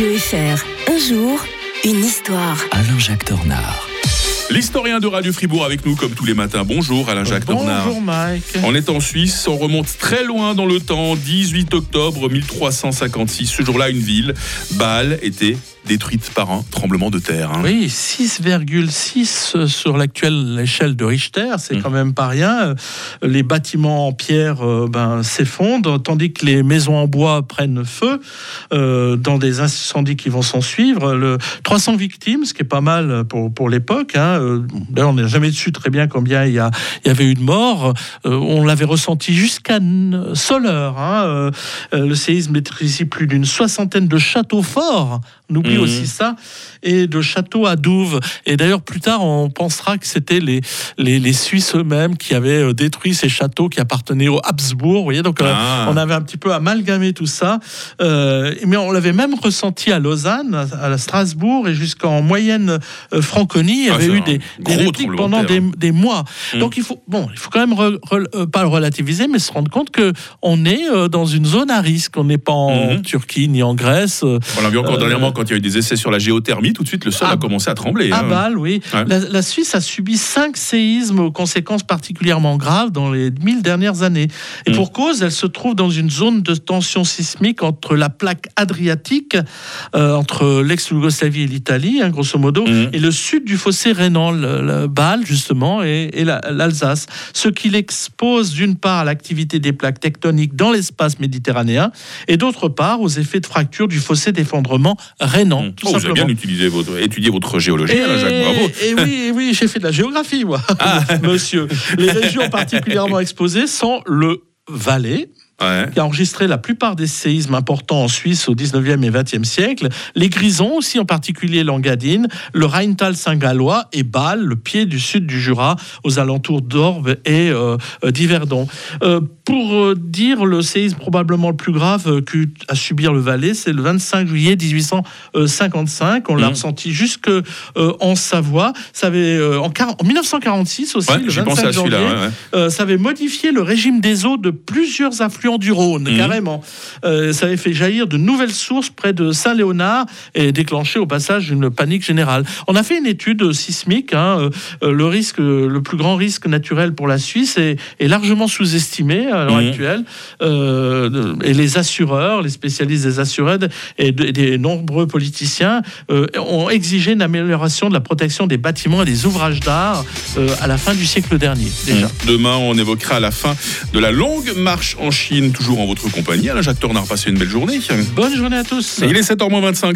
Radio FR. Un jour, une histoire. Alain-Jacques Dornard. L'historien de Radio Fribourg avec nous comme tous les matins. Bonjour Alain-Jacques Dornard. Bonjour Mike. On est en Suisse, on remonte très loin dans le temps, 18 octobre 1356. Ce jour-là, une ville, Bâle, était détruite par un tremblement de terre. hein. Oui, 6,6 sur l'actuelle échelle de Richter, c'est Mm. quand même pas rien. Les bâtiments en pierre euh, ben, s'effondrent, tandis que les maisons en bois prennent feu euh, dans des incendies qui vont s'en suivre. Le 300 victimes, ce qui est pas mal pour, pour l'époque. Hein. Euh, D'ailleurs, on n'a jamais su très bien combien il y, a, il y avait eu de morts. Euh, on l'avait ressenti jusqu'à Soleure. hein. Le séisme maîtrisait plus d'une soixantaine de châteaux forts. On Mhm. aussi ça. Et de châteaux à Douve. Et d'ailleurs, plus tard, on pensera que c'était les, les, les Suisses eux-mêmes qui avaient euh, détruit ces châteaux qui appartenaient aux Habsbourg. Vous voyez, donc euh, Ah. on avait un petit peu amalgamé tout ça. Euh, mais on l'avait même ressenti à Lausanne, à, à Strasbourg et jusqu'en moyenne euh, Franconie. Il y Ah, avait eu des, gros des répliques pendant des, des mois. Mm. Donc il faut, bon, il faut quand même re- re- pas le relativiser, mais se rendre compte que on est dans une zone à risque. On n'est pas en Mhm. Turquie ni en Grèce. On l'a vu encore dernièrement quand il y a eu des essais sur la géothermie, tout de suite le sol Ah. a commencé à trembler. À hein. Bâle, oui. Ouais. La, la Suisse a subi cinq séismes aux conséquences particulièrement graves dans les mille dernières années. Et Mm. pour cause, elle se trouve dans une zone de tension sismique entre la plaque adriatique, euh, entre l'ex-Yougoslavie et l'Italie, hein, grosso modo, Mhm. et le sud du fossé rhénan, le, le Bâle, justement, et, et la- l'Alsace. Ce qui l'expose d'une part à l'activité des plaques tectoniques dans l'espace méditerranéen, et d'autre part aux effets de fracture du fossé d'effondrement rhénan. Mmh. tout Oh, vous avez bien utilisé votre, étudié votre géologie, Alain-Jacques, bravo. Et oui, oui, j'ai fait de la géographie, moi, monsieur. Les régions particulièrement exposées sont le Valais, Ouais. qui a enregistré la plupart des séismes importants en Suisse au 19e et 20e siècle, les Grisons aussi, en particulier l'Engadine, le Rheintal saint-gallois et Bâle, le pied du sud du Jura, aux alentours d'Orbe et euh, euh, d'Yverdon. Euh, pour euh, dire le séisme probablement le plus grave à subir le Valais, c'est le 25 juillet 1855. On l'a Mhm. ressenti jusque euh, en Savoie. Ça avait, en, quar- en 1946 aussi, Ouais, le j'ai 25 pensé à janvier, ouais, ça avait modifié le régime des eaux de plusieurs affluents du Rhône, Mhm. carrément. Euh, ça avait fait jaillir de nouvelles sources près de Saint-Léonard et déclenché au passage une panique générale. On a fait une étude sismique. hein, euh, le risque, le plus grand risque naturel pour la Suisse est, est largement sous-estimé à l'heure Mhm. actuelle. Euh, et les assureurs, les spécialistes des assureurs et, de- et des nombreux politiciens ont exigé une amélioration de la protection des bâtiments et des ouvrages d'art à la fin du siècle dernier déjà. Demain, on évoquera la fin de la longue marche en Chine, toujours en votre compagnie. Alain-Jacques Tornard, passez une belle journée. Bonne journée à tous. Il est 7h25 sur